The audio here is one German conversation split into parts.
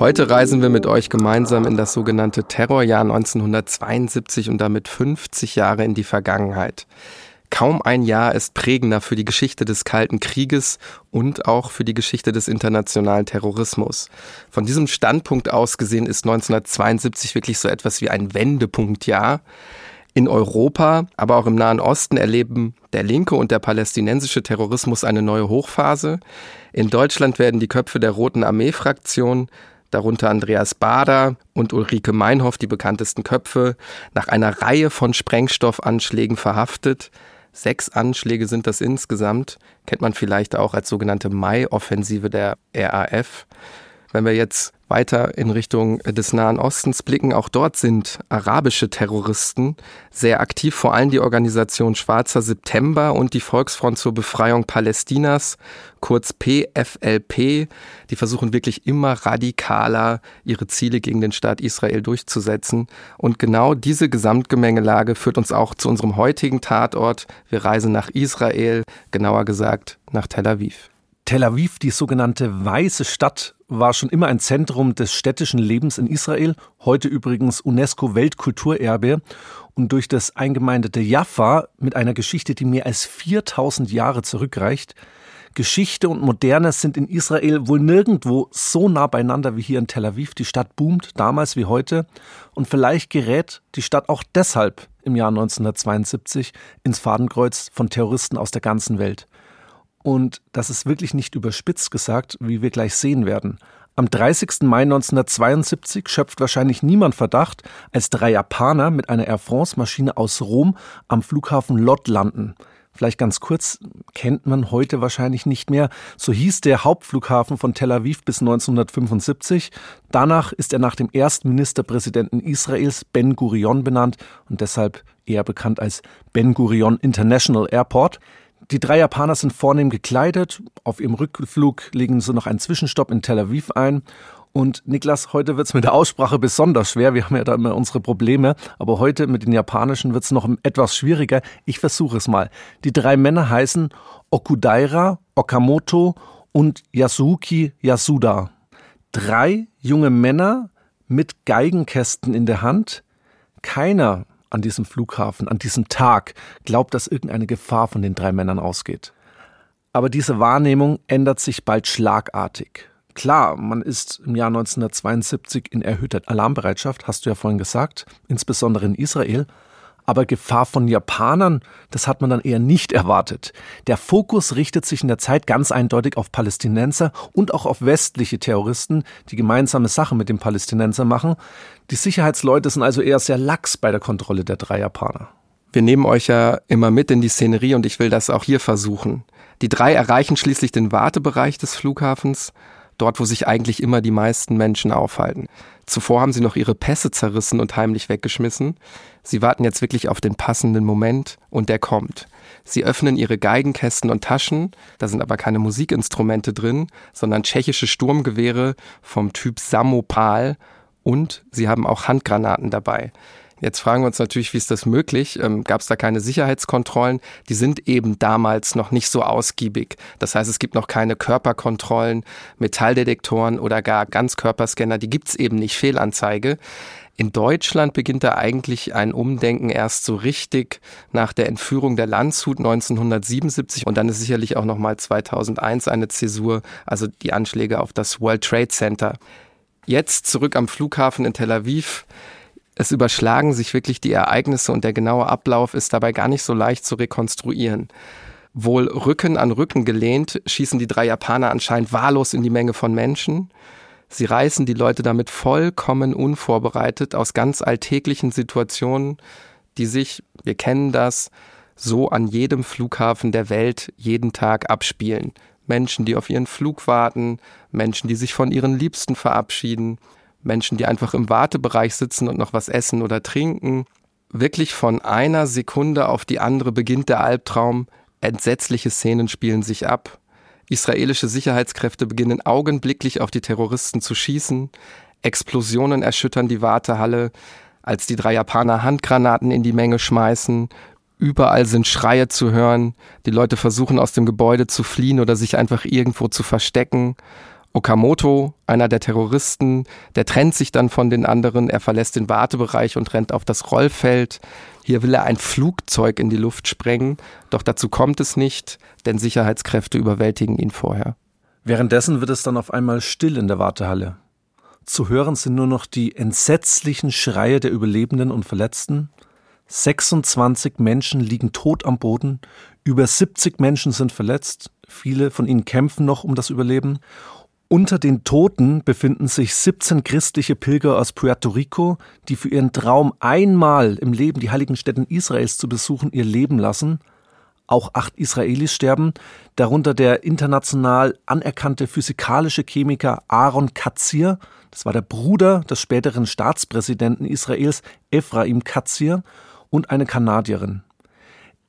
Heute reisen wir mit euch gemeinsam in das sogenannte Terrorjahr 1972 und damit 50 Jahre in die Vergangenheit. Kaum ein Jahr ist prägender für die Geschichte des Kalten Krieges und auch für die Geschichte des internationalen Terrorismus. Von diesem Standpunkt aus gesehen ist 1972 wirklich so etwas wie ein Wendepunktjahr. In Europa, aber auch im Nahen Osten erleben der linke und der palästinensische Terrorismus eine neue Hochphase. In Deutschland werden die Köpfe der Roten Armee-Fraktion darunter Andreas Bader und Ulrike Meinhoff, die bekanntesten Köpfe, nach einer Reihe von Sprengstoffanschlägen verhaftet. Sechs Anschläge sind das insgesamt, kennt man vielleicht auch als sogenannte Mai-Offensive der RAF. Wenn wir jetzt weiter in Richtung des Nahen Ostens blicken, auch dort sind arabische Terroristen sehr aktiv, vor allem die Organisation Schwarzer September und die Volksfront zur Befreiung Palästinas, kurz PFLP. Die versuchen wirklich immer radikaler ihre Ziele gegen den Staat Israel durchzusetzen. Und genau diese Gesamtgemengelage führt uns auch zu unserem heutigen Tatort. Wir reisen nach Israel, genauer gesagt nach Tel Aviv. Tel Aviv, die sogenannte Weiße Stadt, war schon immer ein Zentrum des städtischen Lebens in Israel, heute übrigens UNESCO Weltkulturerbe und durch das eingemeindete Jaffa mit einer Geschichte, die mehr als 4000 Jahre zurückreicht. Geschichte und Moderne sind in Israel wohl nirgendwo so nah beieinander wie hier in Tel Aviv. Die Stadt boomt damals wie heute und vielleicht gerät die Stadt auch deshalb im Jahr 1972 ins Fadenkreuz von Terroristen aus der ganzen Welt. Und das ist wirklich nicht überspitzt gesagt, wie wir gleich sehen werden. Am 30. Mai 1972 schöpft wahrscheinlich niemand Verdacht, als drei Japaner mit einer Air France-Maschine aus Rom am Flughafen Lod landen. Vielleicht ganz kurz, kennt man heute wahrscheinlich nicht mehr. So hieß der Hauptflughafen von Tel Aviv bis 1975. Danach ist er nach dem ersten Ministerpräsidenten Israels Ben Gurion benannt und deshalb eher bekannt als Ben Gurion International Airport. Die drei Japaner sind vornehm gekleidet. Auf ihrem Rückflug legen sie noch einen Zwischenstopp in Tel Aviv ein. Und Niklas, heute wird's mit der Aussprache besonders schwer. Wir haben ja da immer unsere Probleme. Aber heute mit den Japanischen wird's noch etwas schwieriger. Ich versuche es mal. Die drei Männer heißen Okudaira, Okamoto und Yasuki Yasuda. Drei junge Männer mit Geigenkästen in der Hand. Keiner an diesem Flughafen, an diesem Tag, glaubt, dass irgendeine Gefahr von den drei Männern ausgeht. Aber diese Wahrnehmung ändert sich bald schlagartig. Klar, man ist im Jahr 1972 in erhöhter Alarmbereitschaft, hast du ja vorhin gesagt, insbesondere in Israel, aber Gefahr von Japanern, das hat man dann eher nicht erwartet. Der Fokus richtet sich in der Zeit ganz eindeutig auf Palästinenser und auch auf westliche Terroristen, die gemeinsame Sache mit den Palästinensern machen. Die Sicherheitsleute sind also eher sehr lax bei der Kontrolle der drei Japaner. Wir nehmen euch ja immer mit in die Szenerie und ich will das auch hier versuchen. Die drei erreichen schließlich den Wartebereich des Flughafens, dort wo sich eigentlich immer die meisten Menschen aufhalten. Zuvor haben sie noch ihre Pässe zerrissen und heimlich weggeschmissen. Sie warten jetzt wirklich auf den passenden Moment und der kommt. Sie öffnen ihre Geigenkästen und Taschen, da sind aber keine Musikinstrumente drin, sondern tschechische Sturmgewehre vom Typ Samopal und sie haben auch Handgranaten dabei. Jetzt fragen wir uns natürlich, wie ist das möglich? Ähm, Gab es da keine Sicherheitskontrollen? Die sind eben damals noch nicht so ausgiebig. Das heißt, es gibt noch keine Körperkontrollen, Metalldetektoren oder gar Ganzkörperscanner. Die gibt's eben nicht. Fehlanzeige. In Deutschland beginnt da eigentlich ein Umdenken erst so richtig nach der Entführung der Landshut 1977 und dann ist sicherlich auch nochmal 2001 eine Zäsur, also die Anschläge auf das World Trade Center. Jetzt zurück am Flughafen in Tel Aviv es überschlagen sich wirklich die Ereignisse und der genaue Ablauf ist dabei gar nicht so leicht zu rekonstruieren. Wohl Rücken an Rücken gelehnt, schießen die drei Japaner anscheinend wahllos in die Menge von Menschen. Sie reißen die Leute damit vollkommen unvorbereitet aus ganz alltäglichen Situationen, die sich, wir kennen das, so an jedem Flughafen der Welt jeden Tag abspielen. Menschen, die auf ihren Flug warten, Menschen, die sich von ihren Liebsten verabschieden, Menschen, die einfach im Wartebereich sitzen und noch was essen oder trinken. Wirklich von einer Sekunde auf die andere beginnt der Albtraum. Entsetzliche Szenen spielen sich ab. Israelische Sicherheitskräfte beginnen augenblicklich auf die Terroristen zu schießen. Explosionen erschüttern die Wartehalle, als die drei Japaner Handgranaten in die Menge schmeißen. Überall sind Schreie zu hören. Die Leute versuchen aus dem Gebäude zu fliehen oder sich einfach irgendwo zu verstecken. Okamoto, einer der Terroristen, der trennt sich dann von den anderen, er verlässt den Wartebereich und rennt auf das Rollfeld. Hier will er ein Flugzeug in die Luft sprengen, doch dazu kommt es nicht, denn Sicherheitskräfte überwältigen ihn vorher. Währenddessen wird es dann auf einmal still in der Wartehalle. Zu hören sind nur noch die entsetzlichen Schreie der Überlebenden und Verletzten. 26 Menschen liegen tot am Boden, über 70 Menschen sind verletzt, viele von ihnen kämpfen noch um das Überleben unter den Toten befinden sich 17 christliche Pilger aus Puerto Rico, die für ihren Traum einmal im Leben die heiligen Städten Israels zu besuchen ihr Leben lassen. Auch acht Israelis sterben, darunter der international anerkannte physikalische Chemiker Aaron Katzir, das war der Bruder des späteren Staatspräsidenten Israels Ephraim Katzir, und eine Kanadierin.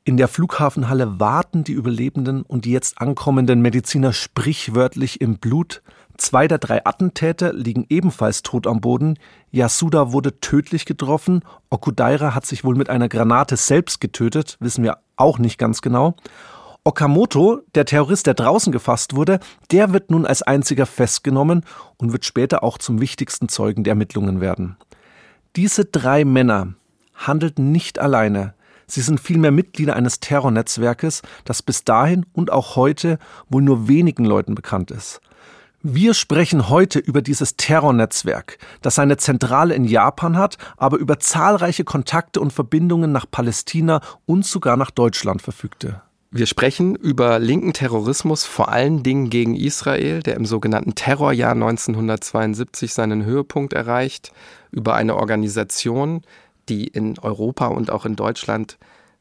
In der Flughafenhalle warten die Überlebenden und die jetzt ankommenden Mediziner sprichwörtlich im Blut. Zwei der drei Attentäter liegen ebenfalls tot am Boden. Yasuda wurde tödlich getroffen. Okudaira hat sich wohl mit einer Granate selbst getötet, wissen wir auch nicht ganz genau. Okamoto, der Terrorist, der draußen gefasst wurde, der wird nun als einziger festgenommen und wird später auch zum wichtigsten Zeugen der Ermittlungen werden. Diese drei Männer handelten nicht alleine. Sie sind vielmehr Mitglieder eines Terrornetzwerkes, das bis dahin und auch heute wohl nur wenigen Leuten bekannt ist. Wir sprechen heute über dieses Terrornetzwerk, das seine Zentrale in Japan hat, aber über zahlreiche Kontakte und Verbindungen nach Palästina und sogar nach Deutschland verfügte. Wir sprechen über linken Terrorismus vor allen Dingen gegen Israel, der im sogenannten Terrorjahr 1972 seinen Höhepunkt erreicht, über eine Organisation, die in Europa und auch in Deutschland,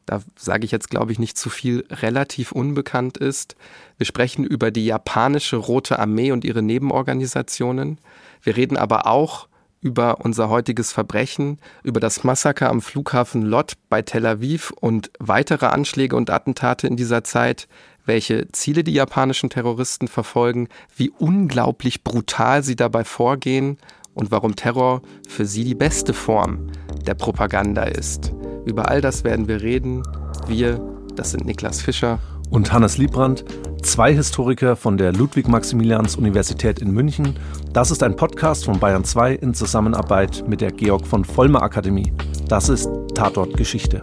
da sage ich jetzt glaube ich nicht zu viel, relativ unbekannt ist. Wir sprechen über die japanische Rote Armee und ihre Nebenorganisationen. Wir reden aber auch über unser heutiges Verbrechen, über das Massaker am Flughafen Lot bei Tel Aviv und weitere Anschläge und Attentate in dieser Zeit, welche Ziele die japanischen Terroristen verfolgen, wie unglaublich brutal sie dabei vorgehen und warum Terror für sie die beste Form der Propaganda ist. Über all das werden wir reden. Wir, das sind Niklas Fischer und Hannes Liebrandt, zwei Historiker von der Ludwig-Maximilians-Universität in München. Das ist ein Podcast von Bayern 2 in Zusammenarbeit mit der Georg von Vollmer Akademie. Das ist Tatort Geschichte.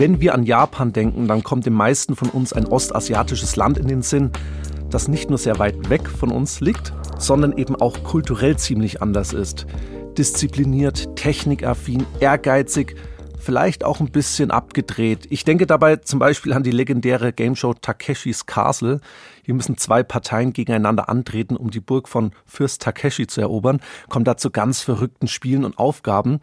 Wenn wir an Japan denken, dann kommt den meisten von uns ein ostasiatisches Land in den Sinn, das nicht nur sehr weit weg von uns liegt, sondern eben auch kulturell ziemlich anders ist. Diszipliniert, technikaffin, ehrgeizig, vielleicht auch ein bisschen abgedreht. Ich denke dabei zum Beispiel an die legendäre Gameshow Takeshis Castle. Hier müssen zwei Parteien gegeneinander antreten, um die Burg von Fürst Takeshi zu erobern. Kommt da zu ganz verrückten Spielen und Aufgaben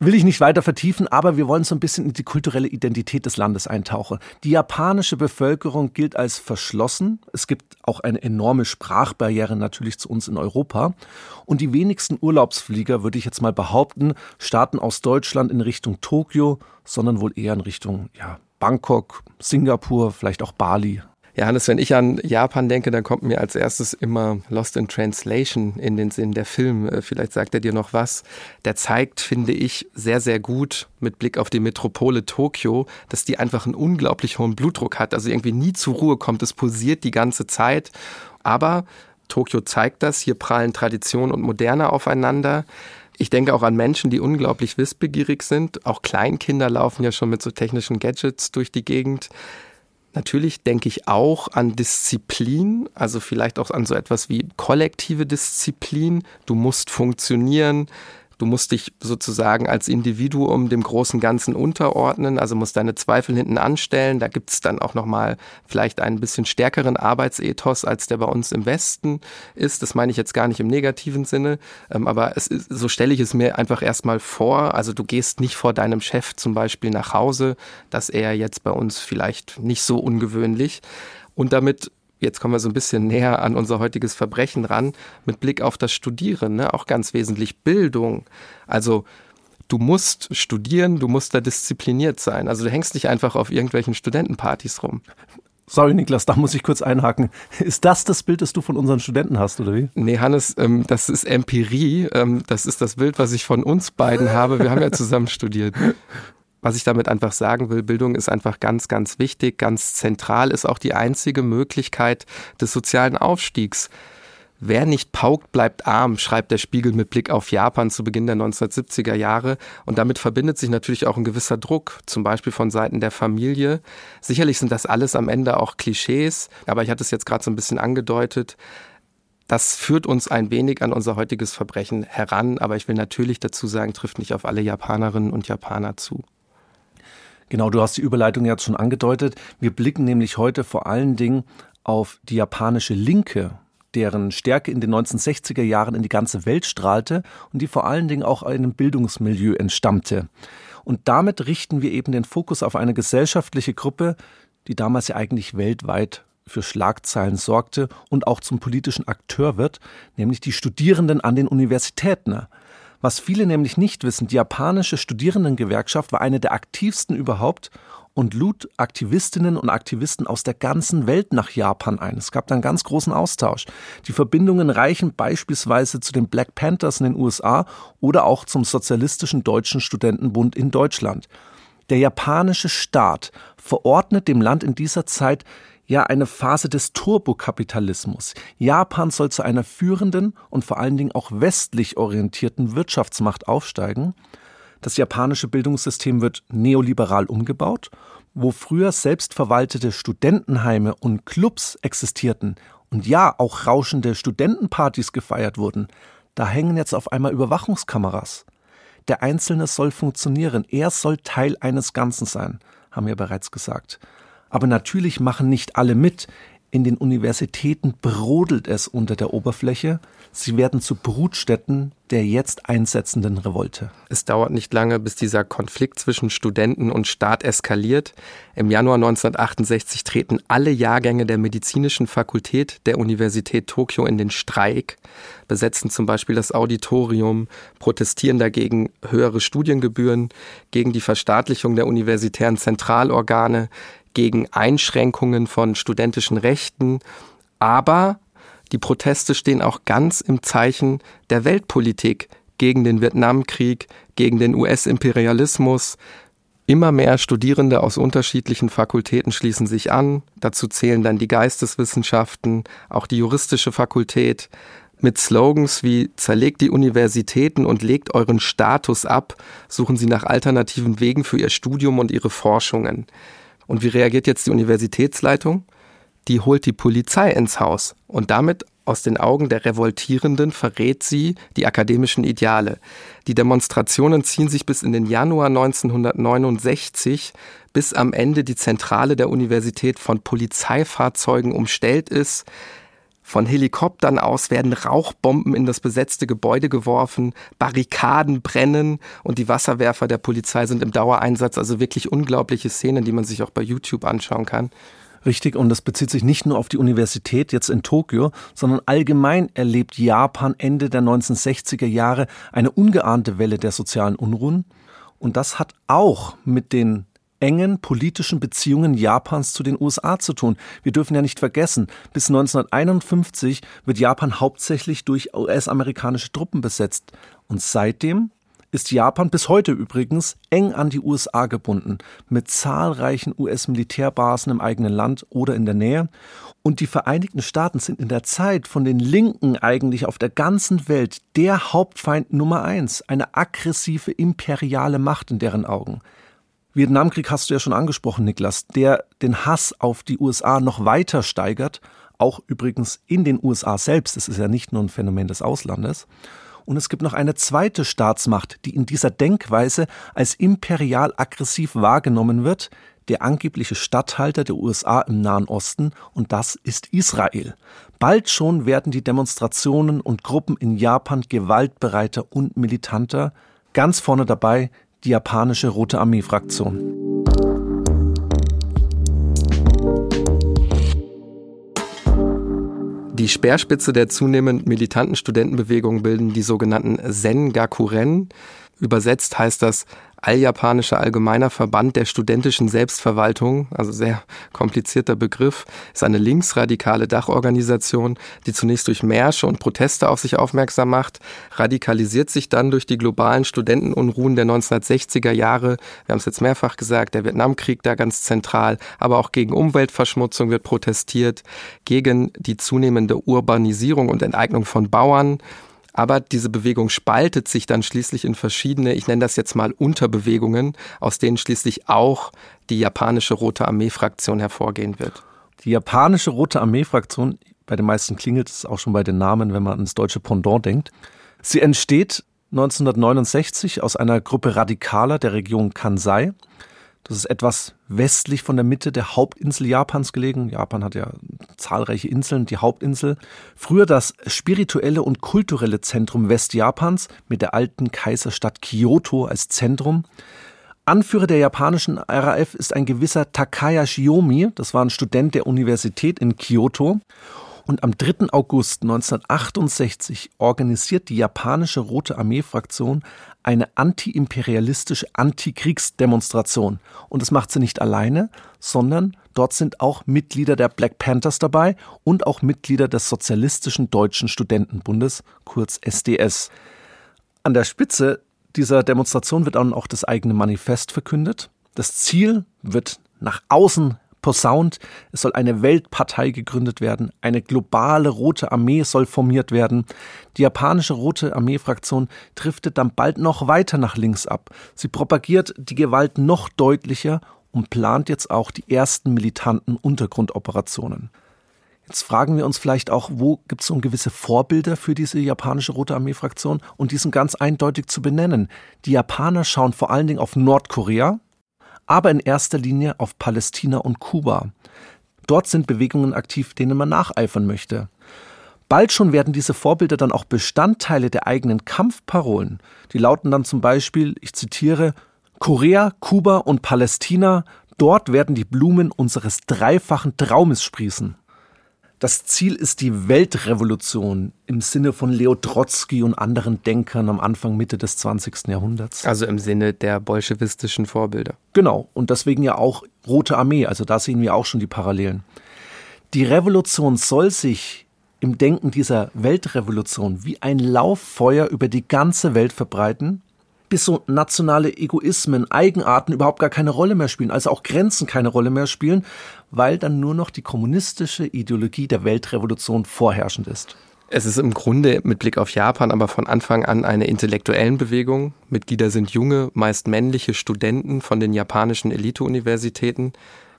will ich nicht weiter vertiefen, aber wir wollen so ein bisschen in die kulturelle Identität des Landes eintauchen. Die japanische Bevölkerung gilt als verschlossen. Es gibt auch eine enorme Sprachbarriere natürlich zu uns in Europa. Und die wenigsten Urlaubsflieger, würde ich jetzt mal behaupten, starten aus Deutschland in Richtung Tokio, sondern wohl eher in Richtung ja, Bangkok, Singapur, vielleicht auch Bali. Ja, Hannes, wenn ich an Japan denke, dann kommt mir als erstes immer Lost in Translation in den Sinn, der Film. Äh, vielleicht sagt er dir noch was. Der zeigt, finde ich, sehr, sehr gut mit Blick auf die Metropole Tokio, dass die einfach einen unglaublich hohen Blutdruck hat. Also irgendwie nie zur Ruhe kommt. Es pulsiert die ganze Zeit. Aber Tokio zeigt das. Hier prallen Tradition und Moderne aufeinander. Ich denke auch an Menschen, die unglaublich wissbegierig sind. Auch Kleinkinder laufen ja schon mit so technischen Gadgets durch die Gegend. Natürlich denke ich auch an Disziplin, also vielleicht auch an so etwas wie kollektive Disziplin. Du musst funktionieren, Du musst dich sozusagen als Individuum dem großen Ganzen unterordnen, also musst deine Zweifel hinten anstellen. Da gibt's dann auch nochmal vielleicht einen bisschen stärkeren Arbeitsethos, als der bei uns im Westen ist. Das meine ich jetzt gar nicht im negativen Sinne, ähm, aber ist, so stelle ich es mir einfach erstmal vor. Also du gehst nicht vor deinem Chef zum Beispiel nach Hause, das er jetzt bei uns vielleicht nicht so ungewöhnlich. Und damit jetzt kommen wir so ein bisschen näher an unser heutiges Verbrechen ran, mit Blick auf das Studieren, ne? auch ganz wesentlich Bildung. Also du musst studieren, du musst da diszipliniert sein. Also du hängst nicht einfach auf irgendwelchen Studentenpartys rum. Sorry, Niklas, da muss ich kurz einhaken. Ist das das Bild, das du von unseren Studenten hast, oder wie? Nee, Hannes, ähm, das ist Empirie. Ähm, das ist das Bild, was ich von uns beiden habe. Wir haben ja zusammen studiert. Was ich damit einfach sagen will, Bildung ist einfach ganz, ganz wichtig, ganz zentral, ist auch die einzige Möglichkeit des sozialen Aufstiegs. Wer nicht paukt, bleibt arm, schreibt der Spiegel mit Blick auf Japan zu Beginn der 1970er Jahre. Und damit verbindet sich natürlich auch ein gewisser Druck, zum Beispiel von Seiten der Familie. Sicherlich sind das alles am Ende auch Klischees, aber ich hatte es jetzt gerade so ein bisschen angedeutet. Das führt uns ein wenig an unser heutiges Verbrechen heran, aber ich will natürlich dazu sagen, trifft nicht auf alle Japanerinnen und Japaner zu. Genau, du hast die Überleitung jetzt schon angedeutet. Wir blicken nämlich heute vor allen Dingen auf die japanische Linke, deren Stärke in den 1960er Jahren in die ganze Welt strahlte und die vor allen Dingen auch einem Bildungsmilieu entstammte. Und damit richten wir eben den Fokus auf eine gesellschaftliche Gruppe, die damals ja eigentlich weltweit für Schlagzeilen sorgte und auch zum politischen Akteur wird, nämlich die Studierenden an den Universitäten. Was viele nämlich nicht wissen, die japanische Studierendengewerkschaft war eine der aktivsten überhaupt und lud Aktivistinnen und Aktivisten aus der ganzen Welt nach Japan ein. Es gab da einen ganz großen Austausch. Die Verbindungen reichen beispielsweise zu den Black Panthers in den USA oder auch zum Sozialistischen Deutschen Studentenbund in Deutschland. Der japanische Staat verordnet dem Land in dieser Zeit ja eine Phase des Turbokapitalismus. Japan soll zu einer führenden und vor allen Dingen auch westlich orientierten Wirtschaftsmacht aufsteigen. Das japanische Bildungssystem wird neoliberal umgebaut, wo früher selbstverwaltete Studentenheime und Clubs existierten und ja auch rauschende Studentenpartys gefeiert wurden. Da hängen jetzt auf einmal Überwachungskameras. Der Einzelne soll funktionieren, er soll Teil eines Ganzen sein, haben wir bereits gesagt. Aber natürlich machen nicht alle mit. In den Universitäten brodelt es unter der Oberfläche. Sie werden zu Brutstätten der jetzt einsetzenden Revolte. Es dauert nicht lange, bis dieser Konflikt zwischen Studenten und Staat eskaliert. Im Januar 1968 treten alle Jahrgänge der medizinischen Fakultät der Universität Tokio in den Streik, besetzen zum Beispiel das Auditorium, protestieren dagegen höhere Studiengebühren, gegen die Verstaatlichung der universitären Zentralorgane, gegen Einschränkungen von studentischen Rechten, aber die Proteste stehen auch ganz im Zeichen der Weltpolitik gegen den Vietnamkrieg, gegen den US-Imperialismus. Immer mehr Studierende aus unterschiedlichen Fakultäten schließen sich an. Dazu zählen dann die Geisteswissenschaften, auch die juristische Fakultät. Mit Slogans wie Zerlegt die Universitäten und legt euren Status ab, suchen sie nach alternativen Wegen für ihr Studium und ihre Forschungen. Und wie reagiert jetzt die Universitätsleitung? Die holt die Polizei ins Haus und damit aus den Augen der Revoltierenden verrät sie die akademischen Ideale. Die Demonstrationen ziehen sich bis in den Januar 1969, bis am Ende die Zentrale der Universität von Polizeifahrzeugen umstellt ist. Von Helikoptern aus werden Rauchbomben in das besetzte Gebäude geworfen, Barrikaden brennen und die Wasserwerfer der Polizei sind im Dauereinsatz. Also wirklich unglaubliche Szenen, die man sich auch bei YouTube anschauen kann. Richtig, und das bezieht sich nicht nur auf die Universität jetzt in Tokio, sondern allgemein erlebt Japan Ende der 1960er Jahre eine ungeahnte Welle der sozialen Unruhen. Und das hat auch mit den engen politischen Beziehungen Japans zu den USA zu tun. Wir dürfen ja nicht vergessen, bis 1951 wird Japan hauptsächlich durch US-amerikanische Truppen besetzt. Und seitdem ist Japan bis heute übrigens eng an die USA gebunden, mit zahlreichen US-Militärbasen im eigenen Land oder in der Nähe. Und die Vereinigten Staaten sind in der Zeit von den Linken eigentlich auf der ganzen Welt der Hauptfeind Nummer eins, eine aggressive imperiale Macht in deren Augen. Vietnamkrieg hast du ja schon angesprochen, Niklas, der den Hass auf die USA noch weiter steigert, auch übrigens in den USA selbst. Es ist ja nicht nur ein Phänomen des Auslandes. Und es gibt noch eine zweite Staatsmacht, die in dieser Denkweise als imperial aggressiv wahrgenommen wird, der angebliche Statthalter der USA im Nahen Osten, und das ist Israel. Bald schon werden die Demonstrationen und Gruppen in Japan gewaltbereiter und militanter. Ganz vorne dabei die japanische Rote Armee-Fraktion. Die Speerspitze der zunehmend militanten Studentenbewegung bilden die sogenannten Sengakuren. Übersetzt heißt das Alljapanischer Allgemeiner Verband der studentischen Selbstverwaltung, also sehr komplizierter Begriff, ist eine linksradikale Dachorganisation, die zunächst durch Märsche und Proteste auf sich aufmerksam macht, radikalisiert sich dann durch die globalen Studentenunruhen der 1960er Jahre. Wir haben es jetzt mehrfach gesagt, der Vietnamkrieg da ganz zentral, aber auch gegen Umweltverschmutzung wird protestiert, gegen die zunehmende Urbanisierung und Enteignung von Bauern, aber diese Bewegung spaltet sich dann schließlich in verschiedene, ich nenne das jetzt mal Unterbewegungen, aus denen schließlich auch die japanische Rote Armee-Fraktion hervorgehen wird. Die japanische Rote Armee-Fraktion, bei den meisten klingelt es auch schon bei den Namen, wenn man ans deutsche Pendant denkt. Sie entsteht 1969 aus einer Gruppe Radikaler der Region Kansai. Das ist etwas westlich von der Mitte der Hauptinsel Japans gelegen. Japan hat ja zahlreiche Inseln, die Hauptinsel. Früher das spirituelle und kulturelle Zentrum Westjapans mit der alten Kaiserstadt Kyoto als Zentrum. Anführer der japanischen RAF ist ein gewisser Takaya Shiomi. Das war ein Student der Universität in Kyoto. Und am 3. August 1968 organisiert die japanische Rote Armee-Fraktion eine antiimperialistische Antikriegsdemonstration. Und das macht sie nicht alleine, sondern dort sind auch Mitglieder der Black Panthers dabei und auch Mitglieder des Sozialistischen Deutschen Studentenbundes, kurz SDS. An der Spitze dieser Demonstration wird dann auch das eigene Manifest verkündet. Das Ziel wird nach außen posaunt, es soll eine Weltpartei gegründet werden, eine globale Rote Armee soll formiert werden. Die japanische Rote Armee-Fraktion driftet dann bald noch weiter nach links ab. Sie propagiert die Gewalt noch deutlicher und plant jetzt auch die ersten militanten Untergrundoperationen. Jetzt fragen wir uns vielleicht auch, wo gibt es so gewisse Vorbilder für diese japanische Rote Armee-Fraktion? Und die sind ganz eindeutig zu benennen. Die Japaner schauen vor allen Dingen auf Nordkorea, aber in erster Linie auf Palästina und Kuba. Dort sind Bewegungen aktiv, denen man nacheifern möchte. Bald schon werden diese Vorbilder dann auch Bestandteile der eigenen Kampfparolen. Die lauten dann zum Beispiel, ich zitiere, Korea, Kuba und Palästina, dort werden die Blumen unseres dreifachen Traumes sprießen. Das Ziel ist die Weltrevolution im Sinne von Leo Trotzki und anderen Denkern am Anfang, Mitte des 20. Jahrhunderts. Also im Sinne der bolschewistischen Vorbilder. Genau, und deswegen ja auch Rote Armee, also da sehen wir auch schon die Parallelen. Die Revolution soll sich im Denken dieser Weltrevolution wie ein Lauffeuer über die ganze Welt verbreiten bis so nationale Egoismen, Eigenarten überhaupt gar keine Rolle mehr spielen, also auch Grenzen keine Rolle mehr spielen, weil dann nur noch die kommunistische Ideologie der Weltrevolution vorherrschend ist. Es ist im Grunde mit Blick auf Japan aber von Anfang an eine intellektuellen Bewegung. Mitglieder sind junge, meist männliche Studenten von den japanischen Elite-Universitäten.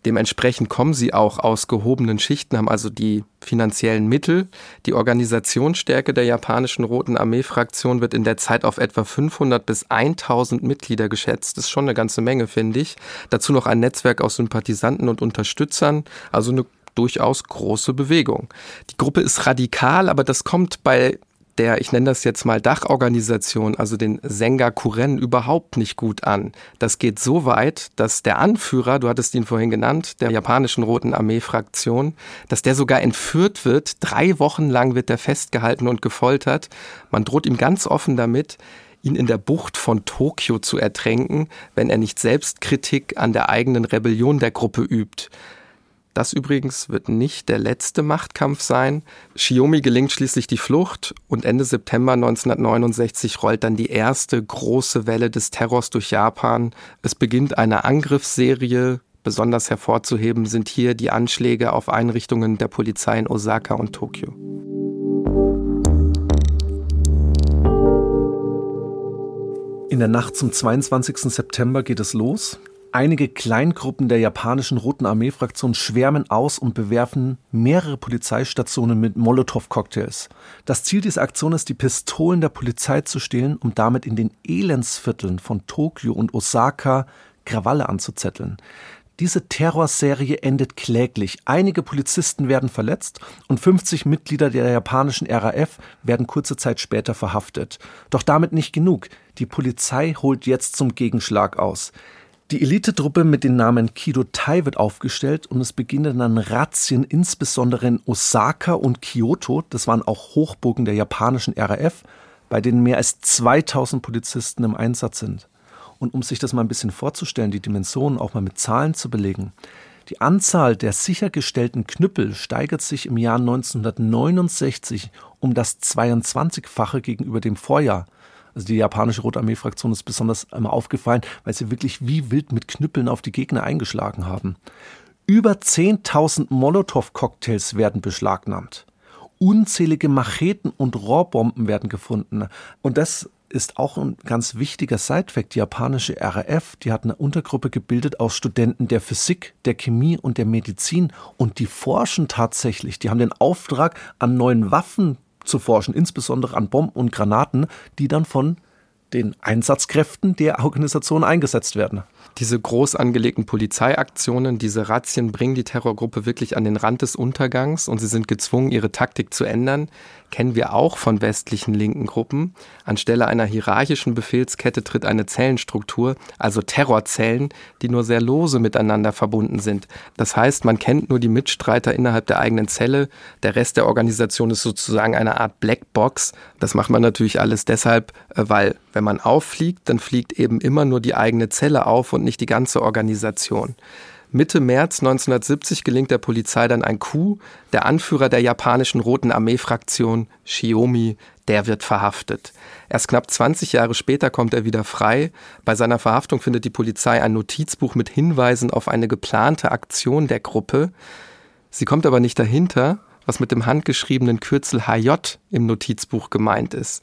Dementsprechend kommen sie auch aus gehobenen Schichten, haben also die finanziellen Mittel. Die Organisationsstärke der japanischen Roten Armee-Fraktion wird in der Zeit auf etwa 500 bis 1000 Mitglieder geschätzt. Das ist schon eine ganze Menge, finde ich. Dazu noch ein Netzwerk aus Sympathisanten und Unterstützern, also eine durchaus große Bewegung. Die Gruppe ist radikal, aber das kommt bei der, ich nenne das jetzt mal Dachorganisation, also den Sengakuren, überhaupt nicht gut an. Das geht so weit, dass der Anführer, du hattest ihn vorhin genannt, der japanischen Roten Armee-Fraktion, dass der sogar entführt wird. Drei Wochen lang wird er festgehalten und gefoltert. Man droht ihm ganz offen damit, ihn in der Bucht von Tokio zu ertränken, wenn er nicht selbst Kritik an der eigenen Rebellion der Gruppe übt. Das übrigens wird nicht der letzte Machtkampf sein. Shiomi gelingt schließlich die Flucht und Ende September 1969 rollt dann die erste große Welle des Terrors durch Japan. Es beginnt eine Angriffsserie. Besonders hervorzuheben sind hier die Anschläge auf Einrichtungen der Polizei in Osaka und Tokio. In der Nacht zum 22. September geht es los. Einige Kleingruppen der japanischen Roten Armee-Fraktion schwärmen aus und bewerfen mehrere Polizeistationen mit Molotow-Cocktails. Das Ziel dieser Aktion ist, die Pistolen der Polizei zu stehlen, um damit in den Elendsvierteln von Tokio und Osaka Krawalle anzuzetteln. Diese Terrorserie endet kläglich. Einige Polizisten werden verletzt und 50 Mitglieder der japanischen RAF werden kurze Zeit später verhaftet. Doch damit nicht genug. Die Polizei holt jetzt zum Gegenschlag aus. Die Elitetruppe mit dem Namen Kido Tai wird aufgestellt und es beginnen dann Razzien, insbesondere in Osaka und Kyoto. Das waren auch Hochburgen der japanischen RAF, bei denen mehr als 2000 Polizisten im Einsatz sind. Und um sich das mal ein bisschen vorzustellen, die Dimensionen auch mal mit Zahlen zu belegen. Die Anzahl der sichergestellten Knüppel steigert sich im Jahr 1969 um das 22-fache gegenüber dem Vorjahr. Also die japanische Rote Armee-Fraktion ist besonders einmal aufgefallen, weil sie wirklich wie wild mit Knüppeln auf die Gegner eingeschlagen haben. Über 10.000 Molotow-Cocktails werden beschlagnahmt. Unzählige Macheten und Rohrbomben werden gefunden. Und das ist auch ein ganz wichtiger Sidefact. Die japanische RAF, die hat eine Untergruppe gebildet aus Studenten der Physik, der Chemie und der Medizin und die forschen tatsächlich. Die haben den Auftrag, an neuen Waffen zu forschen, insbesondere an Bomben und Granaten, die dann von den Einsatzkräften der Organisation eingesetzt werden. Diese groß angelegten Polizeiaktionen, diese Razzien bringen die Terrorgruppe wirklich an den Rand des Untergangs und sie sind gezwungen, ihre Taktik zu ändern kennen wir auch von westlichen linken Gruppen. Anstelle einer hierarchischen Befehlskette tritt eine Zellenstruktur, also Terrorzellen, die nur sehr lose miteinander verbunden sind. Das heißt, man kennt nur die Mitstreiter innerhalb der eigenen Zelle. Der Rest der Organisation ist sozusagen eine Art Blackbox. Das macht man natürlich alles deshalb, äh, weil wenn man auffliegt, dann fliegt eben immer nur die eigene Zelle auf und nicht die ganze Organisation. Mitte März 1970 gelingt der Polizei dann ein Coup. Der Anführer der japanischen Roten Armee-Fraktion, Shiomi, der wird verhaftet. Erst knapp 20 Jahre später kommt er wieder frei. Bei seiner Verhaftung findet die Polizei ein Notizbuch mit Hinweisen auf eine geplante Aktion der Gruppe. Sie kommt aber nicht dahinter, was mit dem handgeschriebenen Kürzel HJ im Notizbuch gemeint ist.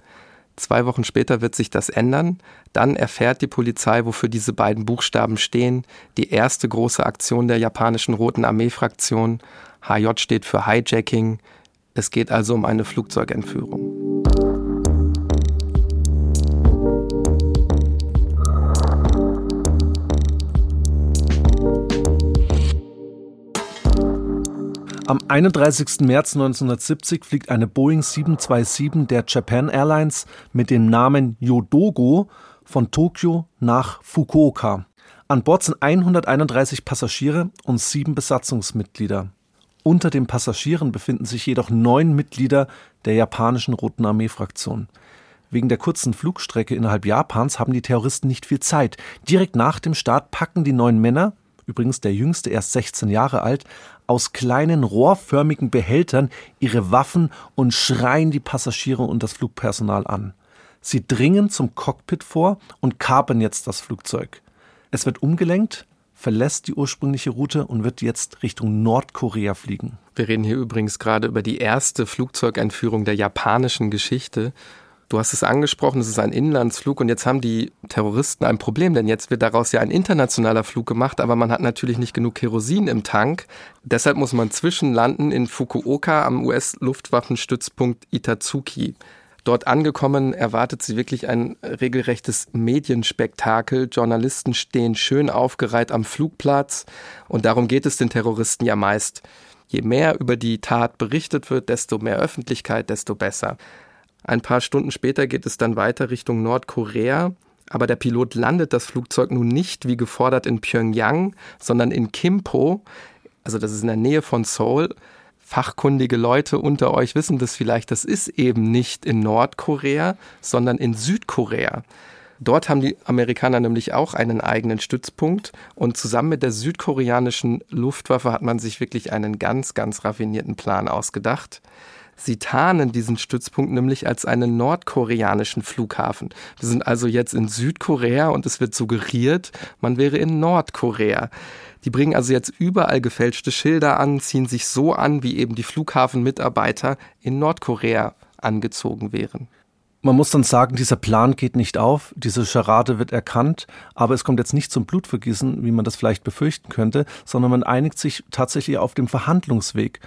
Zwei Wochen später wird sich das ändern. Dann erfährt die Polizei, wofür diese beiden Buchstaben stehen. Die erste große Aktion der japanischen Roten Armee-Fraktion. HJ steht für Hijacking. Es geht also um eine Flugzeugentführung. Am 31. März 1970 fliegt eine Boeing 727 der Japan Airlines mit dem Namen Yodogo von Tokio nach Fukuoka. An Bord sind 131 Passagiere und sieben Besatzungsmitglieder. Unter den Passagieren befinden sich jedoch neun Mitglieder der japanischen Roten Armee-Fraktion. Wegen der kurzen Flugstrecke innerhalb Japans haben die Terroristen nicht viel Zeit. Direkt nach dem Start packen die neun Männer, übrigens der jüngste erst 16 Jahre alt, aus kleinen rohrförmigen Behältern ihre Waffen und schreien die Passagiere und das Flugpersonal an. Sie dringen zum Cockpit vor und kapern jetzt das Flugzeug. Es wird umgelenkt, verlässt die ursprüngliche Route und wird jetzt Richtung Nordkorea fliegen. Wir reden hier übrigens gerade über die erste Flugzeugentführung der japanischen Geschichte Du hast es angesprochen, es ist ein Inlandsflug und jetzt haben die Terroristen ein Problem, denn jetzt wird daraus ja ein internationaler Flug gemacht, aber man hat natürlich nicht genug Kerosin im Tank. Deshalb muss man zwischenlanden in Fukuoka am US-Luftwaffenstützpunkt Itazuki. Dort angekommen erwartet sie wirklich ein regelrechtes Medienspektakel. Journalisten stehen schön aufgereiht am Flugplatz und darum geht es den Terroristen ja meist. Je mehr über die Tat berichtet wird, desto mehr Öffentlichkeit, desto besser. Ein paar Stunden später geht es dann weiter Richtung Nordkorea. Aber der Pilot landet das Flugzeug nun nicht wie gefordert in Pyongyang, sondern in Kimpo. Also das ist in der Nähe von Seoul. Fachkundige Leute unter euch wissen das vielleicht, das ist eben nicht in Nordkorea, sondern in Südkorea. Dort haben die Amerikaner nämlich auch einen eigenen Stützpunkt und zusammen mit der südkoreanischen Luftwaffe hat man sich wirklich einen ganz, ganz raffinierten Plan ausgedacht. Sie tarnen diesen Stützpunkt nämlich als einen nordkoreanischen Flughafen. Wir sind also jetzt in Südkorea und es wird suggeriert, man wäre in Nordkorea. Die bringen also jetzt überall gefälschte Schilder an, ziehen sich so an, wie eben die Flughafenmitarbeiter in Nordkorea angezogen wären. Man muss dann sagen, dieser Plan geht nicht auf, diese Scharade wird erkannt, aber es kommt jetzt nicht zum Blutvergießen, wie man das vielleicht befürchten könnte, sondern man einigt sich tatsächlich auf dem Verhandlungsweg.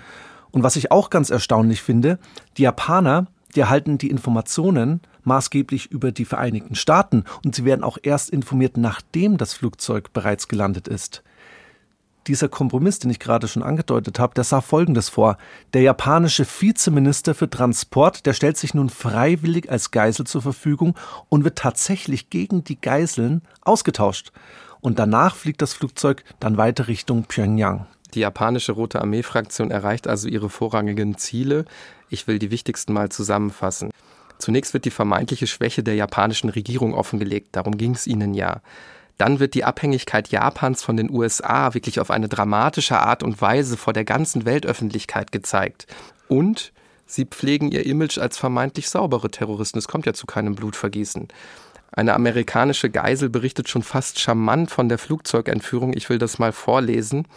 Und was ich auch ganz erstaunlich finde, die Japaner, die erhalten die Informationen maßgeblich über die Vereinigten Staaten und sie werden auch erst informiert, nachdem das Flugzeug bereits gelandet ist. Dieser Kompromiss, den ich gerade schon angedeutet habe, der sah Folgendes vor. Der japanische Vizeminister für Transport, der stellt sich nun freiwillig als Geisel zur Verfügung und wird tatsächlich gegen die Geiseln ausgetauscht. Und danach fliegt das Flugzeug dann weiter Richtung Pyongyang. Die japanische Rote Armee-Fraktion erreicht also ihre vorrangigen Ziele. Ich will die wichtigsten mal zusammenfassen. Zunächst wird die vermeintliche Schwäche der japanischen Regierung offengelegt, darum ging es ihnen ja. Dann wird die Abhängigkeit Japans von den USA wirklich auf eine dramatische Art und Weise vor der ganzen Weltöffentlichkeit gezeigt. Und sie pflegen ihr Image als vermeintlich saubere Terroristen. Es kommt ja zu keinem Blutvergießen. Eine amerikanische Geisel berichtet schon fast charmant von der Flugzeugentführung. Ich will das mal vorlesen.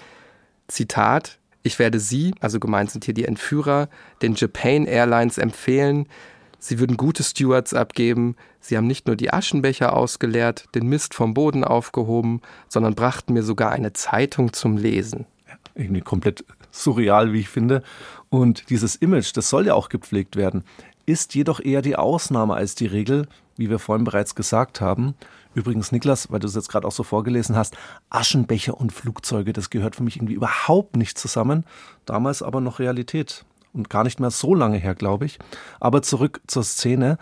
Zitat, ich werde Sie, also gemeint sind hier die Entführer, den Japan Airlines empfehlen, Sie würden gute Stewards abgeben. Sie haben nicht nur die Aschenbecher ausgeleert, den Mist vom Boden aufgehoben, sondern brachten mir sogar eine Zeitung zum Lesen. Ja, irgendwie komplett surreal, wie ich finde. Und dieses Image, das soll ja auch gepflegt werden, ist jedoch eher die Ausnahme als die Regel, wie wir vorhin bereits gesagt haben. Übrigens, Niklas, weil du es jetzt gerade auch so vorgelesen hast, Aschenbecher und Flugzeuge, das gehört für mich irgendwie überhaupt nicht zusammen. Damals aber noch Realität und gar nicht mehr so lange her, glaube ich. Aber zurück zur Szene.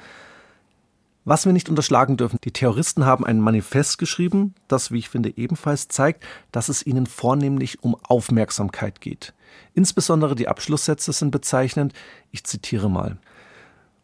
Was wir nicht unterschlagen dürfen, die Terroristen haben ein Manifest geschrieben, das, wie ich finde, ebenfalls zeigt, dass es ihnen vornehmlich um Aufmerksamkeit geht. Insbesondere die Abschlusssätze sind bezeichnend. Ich zitiere mal.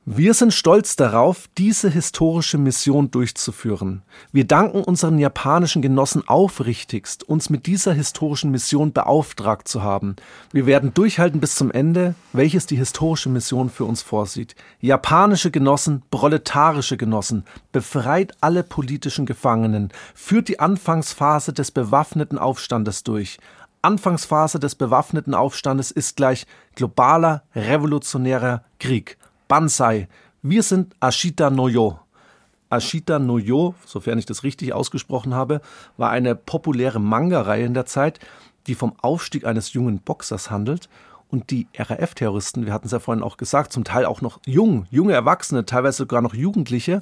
Wir sind stolz darauf, diese historische Mission durchzuführen. Wir danken unseren japanischen Genossen aufrichtigst, uns mit dieser historischen Mission beauftragt zu haben. Wir werden durchhalten bis zum Ende, welches die historische Mission für uns vorsieht. Japanische Genossen, proletarische Genossen, befreit alle politischen Gefangenen, führt die Anfangsphase des bewaffneten Aufstandes durch. Anfangsphase des bewaffneten Aufstandes ist gleich globaler revolutionärer Krieg. Bansai. Wir sind Ashita Noyo. Ashita Noyo, sofern ich das richtig ausgesprochen habe, war eine populäre Manga-Reihe in der Zeit, die vom Aufstieg eines jungen Boxers handelt. Und die RAF-Terroristen, wir hatten es ja vorhin auch gesagt, zum Teil auch noch jung, junge Erwachsene, teilweise sogar noch Jugendliche,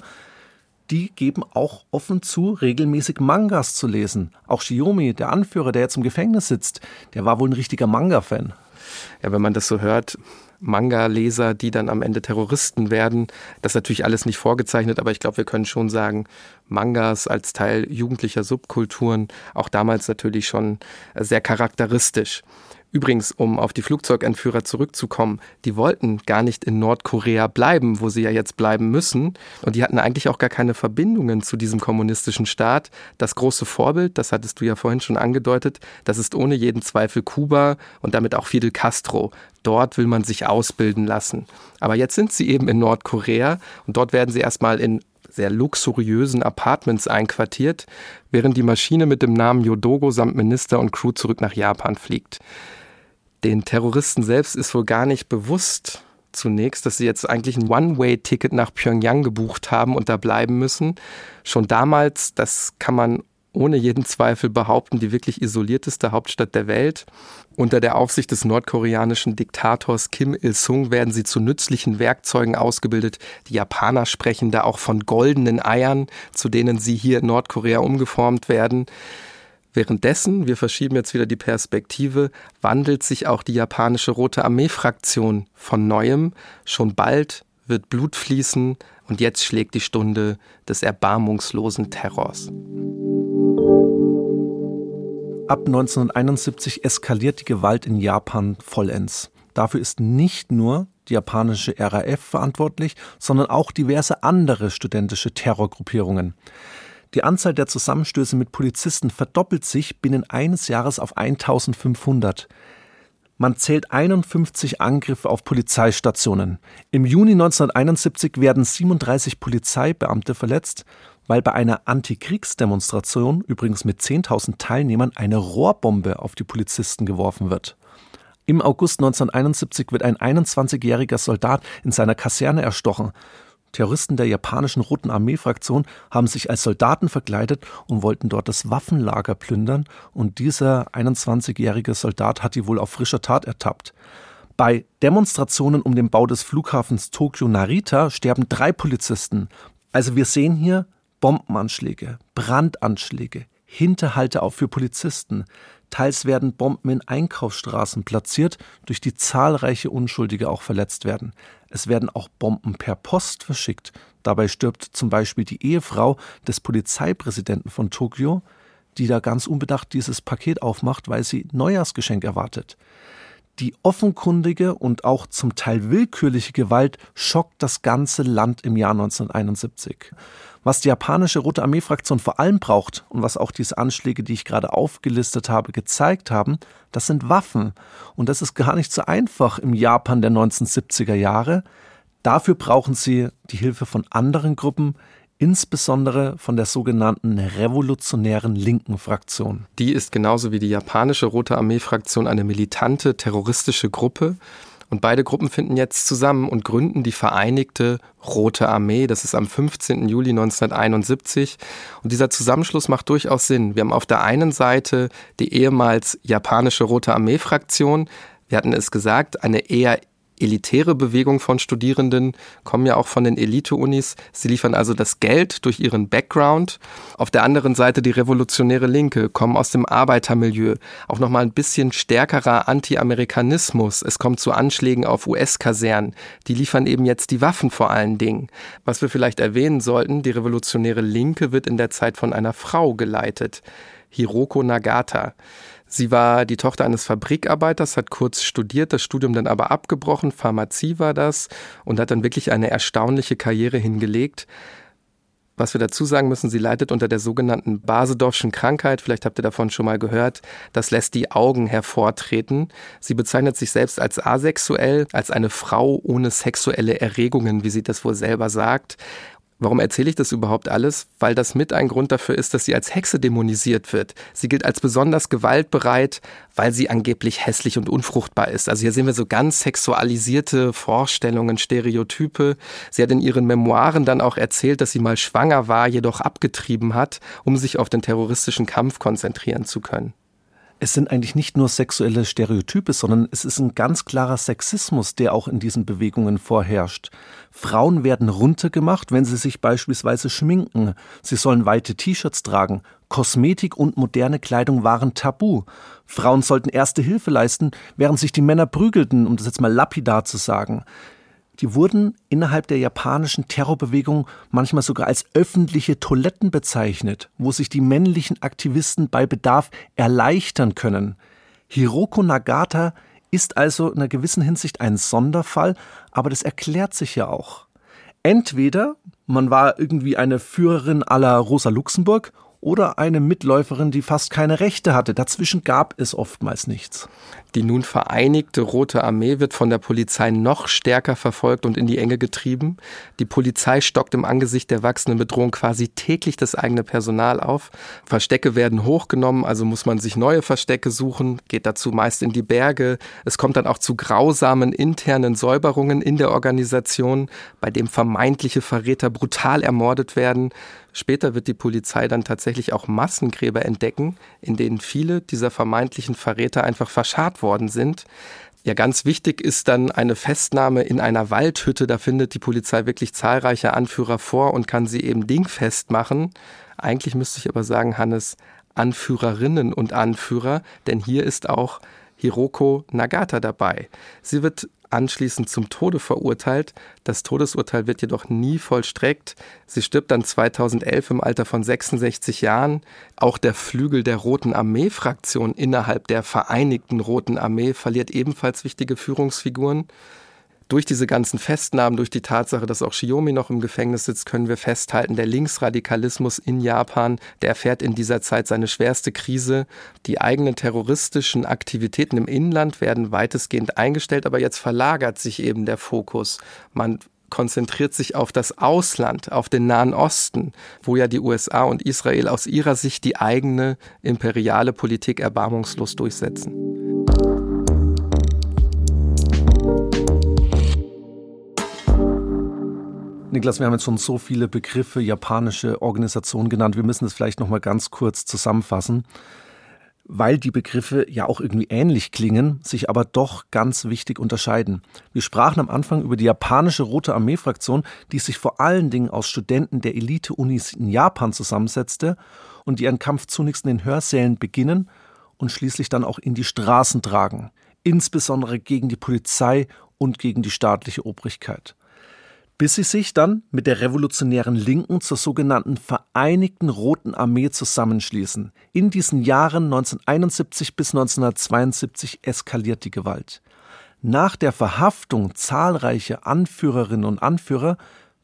die geben auch offen zu, regelmäßig Mangas zu lesen. Auch Shiomi, der Anführer, der jetzt im Gefängnis sitzt, der war wohl ein richtiger Manga-Fan. Ja, wenn man das so hört, Manga-Leser, die dann am Ende Terroristen werden. Das ist natürlich alles nicht vorgezeichnet, aber ich glaube, wir können schon sagen, Mangas als Teil jugendlicher Subkulturen, auch damals natürlich schon sehr charakteristisch. Übrigens, um auf die Flugzeugentführer zurückzukommen, die wollten gar nicht in Nordkorea bleiben, wo sie ja jetzt bleiben müssen. Und die hatten eigentlich auch gar keine Verbindungen zu diesem kommunistischen Staat. Das große Vorbild, das hattest du ja vorhin schon angedeutet, das ist ohne jeden Zweifel Kuba und damit auch Fidel Castro. Dort will man sich ausbilden lassen. Aber jetzt sind sie eben in Nordkorea und dort werden sie erstmal in sehr luxuriösen Apartments einquartiert, während die Maschine mit dem Namen Yodogo samt Minister und Crew zurück nach Japan fliegt. Den Terroristen selbst ist wohl gar nicht bewusst zunächst, dass sie jetzt eigentlich ein One-Way-Ticket nach Pyongyang gebucht haben und da bleiben müssen. Schon damals, das kann man ohne jeden Zweifel behaupten, die wirklich isolierteste Hauptstadt der Welt. Unter der Aufsicht des nordkoreanischen Diktators Kim Il-sung werden sie zu nützlichen Werkzeugen ausgebildet. Die Japaner sprechen da auch von goldenen Eiern, zu denen sie hier in Nordkorea umgeformt werden. Währenddessen, wir verschieben jetzt wieder die Perspektive, wandelt sich auch die japanische Rote Armee-Fraktion von neuem. Schon bald wird Blut fließen und jetzt schlägt die Stunde des erbarmungslosen Terrors. Ab 1971 eskaliert die Gewalt in Japan vollends. Dafür ist nicht nur die japanische RAF verantwortlich, sondern auch diverse andere studentische Terrorgruppierungen. Die Anzahl der Zusammenstöße mit Polizisten verdoppelt sich binnen eines Jahres auf 1500. Man zählt 51 Angriffe auf Polizeistationen. Im Juni 1971 werden 37 Polizeibeamte verletzt, weil bei einer Antikriegsdemonstration, übrigens mit 10.000 Teilnehmern, eine Rohrbombe auf die Polizisten geworfen wird. Im August 1971 wird ein 21-jähriger Soldat in seiner Kaserne erstochen. Terroristen der japanischen Roten Armee-Fraktion haben sich als Soldaten verkleidet und wollten dort das Waffenlager plündern, und dieser 21-jährige Soldat hat die wohl auf frischer Tat ertappt. Bei Demonstrationen um den Bau des Flughafens Tokio Narita sterben drei Polizisten. Also wir sehen hier Bombenanschläge, Brandanschläge, Hinterhalte auch für Polizisten. Teils werden Bomben in Einkaufsstraßen platziert, durch die zahlreiche Unschuldige auch verletzt werden. Es werden auch Bomben per Post verschickt. Dabei stirbt zum Beispiel die Ehefrau des Polizeipräsidenten von Tokio, die da ganz unbedacht dieses Paket aufmacht, weil sie Neujahrsgeschenk erwartet. Die offenkundige und auch zum Teil willkürliche Gewalt schockt das ganze Land im Jahr 1971. Was die japanische Rote Armee-Fraktion vor allem braucht und was auch diese Anschläge, die ich gerade aufgelistet habe, gezeigt haben, das sind Waffen. Und das ist gar nicht so einfach im Japan der 1970er Jahre. Dafür brauchen sie die Hilfe von anderen Gruppen, insbesondere von der sogenannten revolutionären linken Fraktion. Die ist genauso wie die japanische Rote Armee-Fraktion eine militante terroristische Gruppe und beide Gruppen finden jetzt zusammen und gründen die Vereinigte Rote Armee. Das ist am 15. Juli 1971. Und dieser Zusammenschluss macht durchaus Sinn. Wir haben auf der einen Seite die ehemals japanische Rote Armee-Fraktion. Wir hatten es gesagt, eine eher elitäre Bewegung von Studierenden, kommen ja auch von den Elite-Unis. Sie liefern also das Geld durch ihren Background. Auf der anderen Seite die revolutionäre Linke, kommen aus dem Arbeitermilieu. Auch nochmal ein bisschen stärkerer Anti-Amerikanismus. Es kommt zu Anschlägen auf US-Kasernen. Die liefern eben jetzt die Waffen vor allen Dingen. Was wir vielleicht erwähnen sollten, die revolutionäre Linke wird in der Zeit von einer Frau geleitet. Hiroko Nagata. Sie war die Tochter eines Fabrikarbeiters, hat kurz studiert, das Studium dann aber abgebrochen, Pharmazie war das und hat dann wirklich eine erstaunliche Karriere hingelegt. Was wir dazu sagen müssen, sie leidet unter der sogenannten Basedorfschen Krankheit. Vielleicht habt ihr davon schon mal gehört. Das lässt die Augen hervortreten. Sie bezeichnet sich selbst als asexuell, als eine Frau ohne sexuelle Erregungen, wie sie das wohl selber sagt. Warum erzähle ich das überhaupt alles? Weil das mit ein Grund dafür ist, dass sie als Hexe dämonisiert wird. Sie gilt als besonders gewaltbereit, weil sie angeblich hässlich und unfruchtbar ist. Also hier sehen wir so ganz sexualisierte Vorstellungen, Stereotype. Sie hat in ihren Memoiren dann auch erzählt, dass sie mal schwanger war, jedoch abgetrieben hat, um sich auf den terroristischen Kampf konzentrieren zu können es sind eigentlich nicht nur sexuelle Stereotype, sondern es ist ein ganz klarer Sexismus, der auch in diesen Bewegungen vorherrscht. Frauen werden runtergemacht, wenn sie sich beispielsweise schminken. Sie sollen weite T-Shirts tragen. Kosmetik und moderne Kleidung waren tabu. Frauen sollten erste Hilfe leisten, während sich die Männer prügelten, um das jetzt mal lapidar zu sagen die wurden innerhalb der japanischen Terrorbewegung manchmal sogar als öffentliche Toiletten bezeichnet, wo sich die männlichen Aktivisten bei Bedarf erleichtern können. Hiroko Nagata ist also in einer gewissen Hinsicht ein Sonderfall, aber das erklärt sich ja auch. Entweder man war irgendwie eine Führerin aller Rosa Luxemburg oder eine Mitläuferin, die fast keine Rechte hatte. Dazwischen gab es oftmals nichts. Die nun vereinigte Rote Armee wird von der Polizei noch stärker verfolgt und in die Enge getrieben. Die Polizei stockt im Angesicht der wachsenden Bedrohung quasi täglich das eigene Personal auf. Verstecke werden hochgenommen, also muss man sich neue Verstecke suchen, geht dazu meist in die Berge. Es kommt dann auch zu grausamen internen Säuberungen in der Organisation, bei dem vermeintliche Verräter brutal ermordet werden. Später wird die Polizei dann tatsächlich auch Massengräber entdecken, in denen viele dieser vermeintlichen Verräter einfach verscharrt worden sind. Ja, ganz wichtig ist dann eine Festnahme in einer Waldhütte. Da findet die Polizei wirklich zahlreiche Anführer vor und kann sie eben dingfest machen. Eigentlich müsste ich aber sagen, Hannes, Anführerinnen und Anführer, denn hier ist auch Hiroko Nagata dabei. Sie wird anschließend zum Tode verurteilt. Das Todesurteil wird jedoch nie vollstreckt. Sie stirbt dann 2011 im Alter von 66 Jahren. Auch der Flügel der Roten Armee-Fraktion innerhalb der Vereinigten Roten Armee verliert ebenfalls wichtige Führungsfiguren durch diese ganzen Festnahmen, durch die Tatsache, dass auch Shiomi noch im Gefängnis sitzt, können wir festhalten, der Linksradikalismus in Japan, der erfährt in dieser Zeit seine schwerste Krise. Die eigenen terroristischen Aktivitäten im Inland werden weitestgehend eingestellt, aber jetzt verlagert sich eben der Fokus. Man konzentriert sich auf das Ausland, auf den Nahen Osten, wo ja die USA und Israel aus ihrer Sicht die eigene imperiale Politik erbarmungslos durchsetzen. Niklas, wir haben jetzt schon so viele Begriffe japanische Organisation genannt. Wir müssen das vielleicht noch mal ganz kurz zusammenfassen, weil die Begriffe ja auch irgendwie ähnlich klingen, sich aber doch ganz wichtig unterscheiden. Wir sprachen am Anfang über die japanische Rote Armee-Fraktion, die sich vor allen Dingen aus Studenten der Elite-Unis in Japan zusammensetzte und die ihren Kampf zunächst in den Hörsälen beginnen und schließlich dann auch in die Straßen tragen, insbesondere gegen die Polizei und gegen die staatliche Obrigkeit. Bis sie sich dann mit der revolutionären Linken zur sogenannten Vereinigten Roten Armee zusammenschließen. In diesen Jahren 1971 bis 1972 eskaliert die Gewalt. Nach der Verhaftung zahlreicher Anführerinnen und Anführer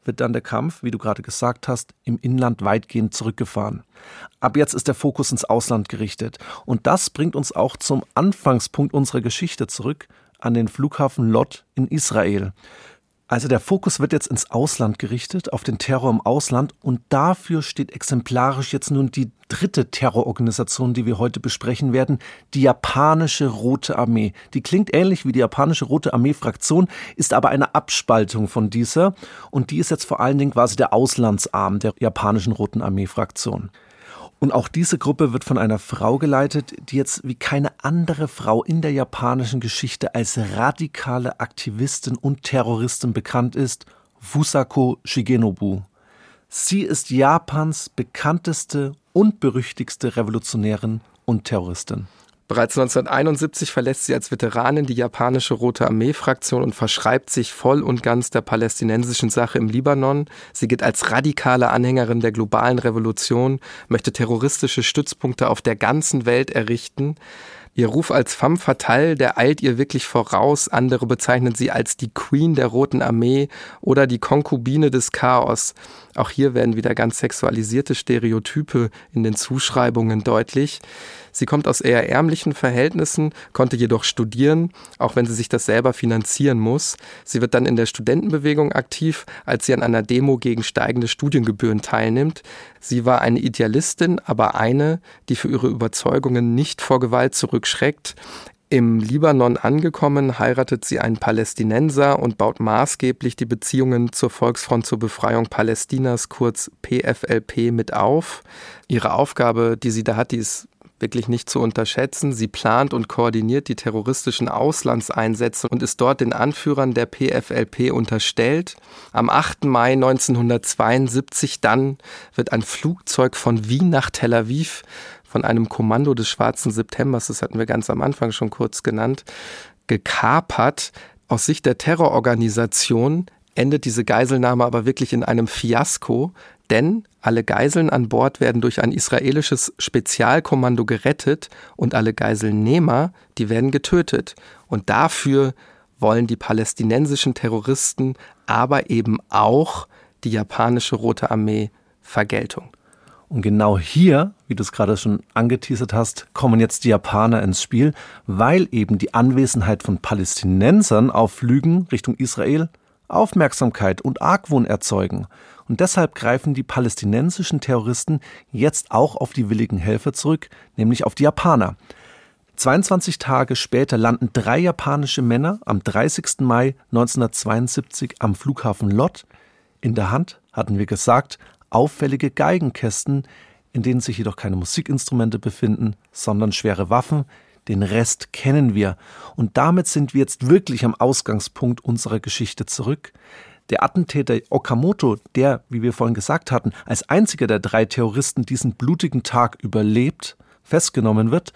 wird dann der Kampf, wie du gerade gesagt hast, im Inland weitgehend zurückgefahren. Ab jetzt ist der Fokus ins Ausland gerichtet. Und das bringt uns auch zum Anfangspunkt unserer Geschichte zurück, an den Flughafen Lot in Israel. Also der Fokus wird jetzt ins Ausland gerichtet, auf den Terror im Ausland und dafür steht exemplarisch jetzt nun die dritte Terrororganisation, die wir heute besprechen werden, die japanische Rote Armee. Die klingt ähnlich wie die japanische Rote Armee Fraktion, ist aber eine Abspaltung von dieser und die ist jetzt vor allen Dingen quasi der Auslandsarm der japanischen Roten Armee Fraktion. Und auch diese Gruppe wird von einer Frau geleitet, die jetzt wie keine andere Frau in der japanischen Geschichte als radikale Aktivistin und Terroristin bekannt ist, Fusako Shigenobu. Sie ist Japans bekannteste und berüchtigste Revolutionärin und Terroristin. Bereits 1971 verlässt sie als Veteranin die japanische Rote Armee-Fraktion und verschreibt sich voll und ganz der palästinensischen Sache im Libanon. Sie gilt als radikale Anhängerin der globalen Revolution, möchte terroristische Stützpunkte auf der ganzen Welt errichten. Ihr Ruf als femme fatale, der eilt ihr wirklich voraus. Andere bezeichnen sie als die Queen der Roten Armee oder die Konkubine des Chaos. Auch hier werden wieder ganz sexualisierte Stereotype in den Zuschreibungen deutlich. Sie kommt aus eher ärmlichen Verhältnissen, konnte jedoch studieren, auch wenn sie sich das selber finanzieren muss. Sie wird dann in der Studentenbewegung aktiv, als sie an einer Demo gegen steigende Studiengebühren teilnimmt. Sie war eine Idealistin, aber eine, die für ihre Überzeugungen nicht vor Gewalt zurückschreckt. Im Libanon angekommen, heiratet sie einen Palästinenser und baut maßgeblich die Beziehungen zur Volksfront zur Befreiung Palästinas, kurz PFLP, mit auf. Ihre Aufgabe, die sie da hat, die ist wirklich nicht zu unterschätzen. Sie plant und koordiniert die terroristischen Auslandseinsätze und ist dort den Anführern der PFLP unterstellt. Am 8. Mai 1972 dann wird ein Flugzeug von Wien nach Tel Aviv von einem Kommando des Schwarzen Septembers, das hatten wir ganz am Anfang schon kurz genannt, gekapert. Aus Sicht der Terrororganisation endet diese Geiselnahme aber wirklich in einem Fiasko, denn alle Geiseln an Bord werden durch ein israelisches Spezialkommando gerettet und alle Geiselnehmer, die werden getötet. Und dafür wollen die palästinensischen Terroristen, aber eben auch die japanische Rote Armee Vergeltung. Und genau hier, wie du es gerade schon angeteasert hast, kommen jetzt die Japaner ins Spiel, weil eben die Anwesenheit von Palästinensern auf Flügen Richtung Israel Aufmerksamkeit und Argwohn erzeugen. Und deshalb greifen die palästinensischen Terroristen jetzt auch auf die willigen Helfer zurück, nämlich auf die Japaner. 22 Tage später landen drei japanische Männer am 30. Mai 1972 am Flughafen Lot. In der Hand, hatten wir gesagt, auffällige Geigenkästen, in denen sich jedoch keine Musikinstrumente befinden, sondern schwere Waffen. Den Rest kennen wir. Und damit sind wir jetzt wirklich am Ausgangspunkt unserer Geschichte zurück. Der Attentäter Okamoto, der, wie wir vorhin gesagt hatten, als einziger der drei Terroristen diesen blutigen Tag überlebt, festgenommen wird,